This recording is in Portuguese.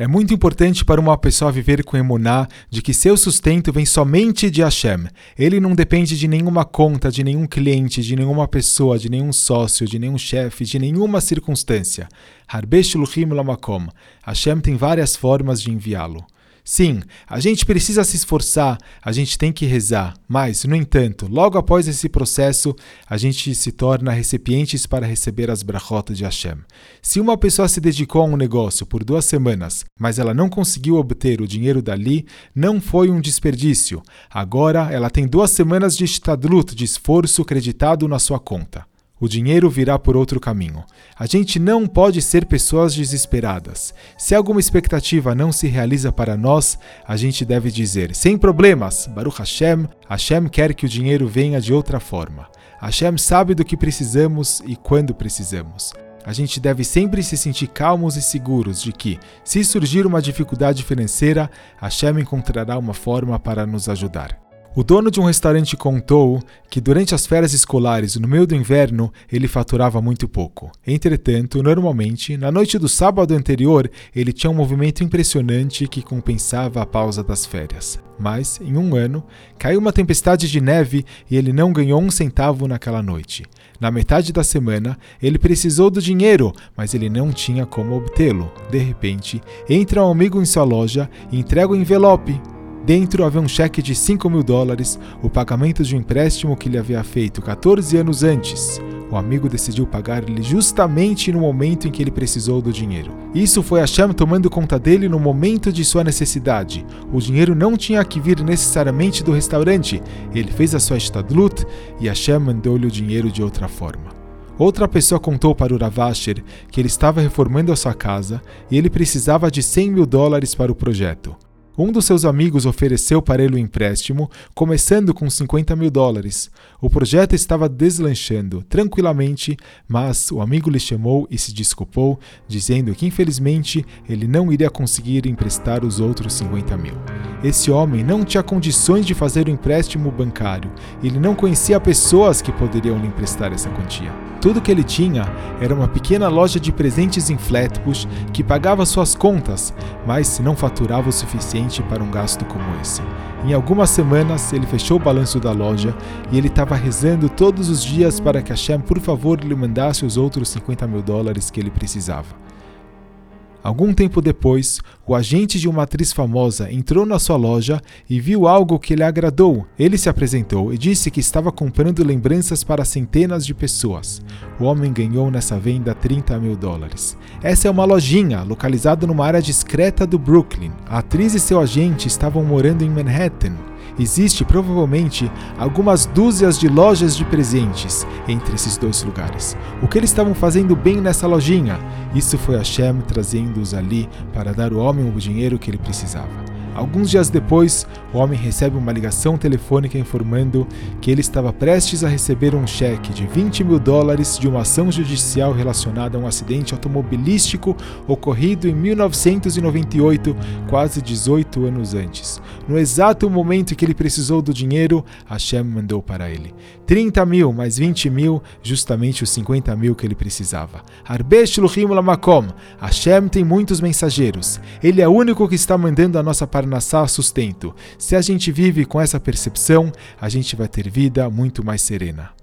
É muito importante para uma pessoa viver com emuná de que seu sustento vem somente de Hashem. Ele não depende de nenhuma conta, de nenhum cliente, de nenhuma pessoa, de nenhum sócio, de nenhum chefe, de nenhuma circunstância. Harbesh Luchim Lamakom. Hashem tem várias formas de enviá-lo. Sim, a gente precisa se esforçar, a gente tem que rezar, mas, no entanto, logo após esse processo, a gente se torna recipientes para receber as brachotas de Hashem. Se uma pessoa se dedicou a um negócio por duas semanas, mas ela não conseguiu obter o dinheiro dali, não foi um desperdício. Agora ela tem duas semanas de estadlut, de esforço creditado na sua conta. O dinheiro virá por outro caminho. A gente não pode ser pessoas desesperadas. Se alguma expectativa não se realiza para nós, a gente deve dizer: sem problemas, Baruch Hashem, Hashem quer que o dinheiro venha de outra forma. Hashem sabe do que precisamos e quando precisamos. A gente deve sempre se sentir calmos e seguros de que, se surgir uma dificuldade financeira, Hashem encontrará uma forma para nos ajudar. O dono de um restaurante contou que durante as férias escolares, no meio do inverno, ele faturava muito pouco. Entretanto, normalmente, na noite do sábado anterior, ele tinha um movimento impressionante que compensava a pausa das férias. Mas, em um ano, caiu uma tempestade de neve e ele não ganhou um centavo naquela noite. Na metade da semana, ele precisou do dinheiro, mas ele não tinha como obtê-lo. De repente, entra um amigo em sua loja e entrega o envelope. Dentro havia um cheque de 5 mil dólares, o pagamento de um empréstimo que ele havia feito 14 anos antes. O amigo decidiu pagar-lhe justamente no momento em que ele precisou do dinheiro. Isso foi Hashem tomando conta dele no momento de sua necessidade. O dinheiro não tinha que vir necessariamente do restaurante. Ele fez a sua estadlut e Hashem mandou-lhe o dinheiro de outra forma. Outra pessoa contou para o Ravasher que ele estava reformando a sua casa e ele precisava de 100 mil dólares para o projeto. Um dos seus amigos ofereceu para ele um empréstimo, começando com 50 mil dólares. O projeto estava deslanchando tranquilamente, mas o amigo lhe chamou e se desculpou, dizendo que infelizmente ele não iria conseguir emprestar os outros 50 mil. Esse homem não tinha condições de fazer o um empréstimo bancário, ele não conhecia pessoas que poderiam lhe emprestar essa quantia. Tudo que ele tinha era uma pequena loja de presentes em Flatbush que pagava suas contas, mas não faturava o suficiente para um gasto como esse. Em algumas semanas, ele fechou o balanço da loja e ele estava rezando todos os dias para que Hashem, por favor, lhe mandasse os outros 50 mil dólares que ele precisava. Algum tempo depois, o agente de uma atriz famosa entrou na sua loja e viu algo que lhe agradou. Ele se apresentou e disse que estava comprando lembranças para centenas de pessoas. O homem ganhou nessa venda 30 mil dólares. Essa é uma lojinha localizada numa área discreta do Brooklyn. A atriz e seu agente estavam morando em Manhattan. Existe provavelmente algumas dúzias de lojas de presentes entre esses dois lugares. O que eles estavam fazendo bem nessa lojinha? Isso foi Hashem trazendo-os ali para dar ao homem o dinheiro que ele precisava. Alguns dias depois, o homem recebe uma ligação telefônica informando que ele estava prestes a receber um cheque de 20 mil dólares de uma ação judicial relacionada a um acidente automobilístico ocorrido em 1998, quase 18 anos antes. No exato momento que ele precisou do dinheiro, Hashem mandou para ele 30 mil mais 20 mil, justamente os 50 mil que ele precisava. Hashem tem muitos mensageiros. Ele é o único que está mandando a nossa parnassá sustento. Se a gente vive com essa percepção, a gente vai ter vida muito mais serena.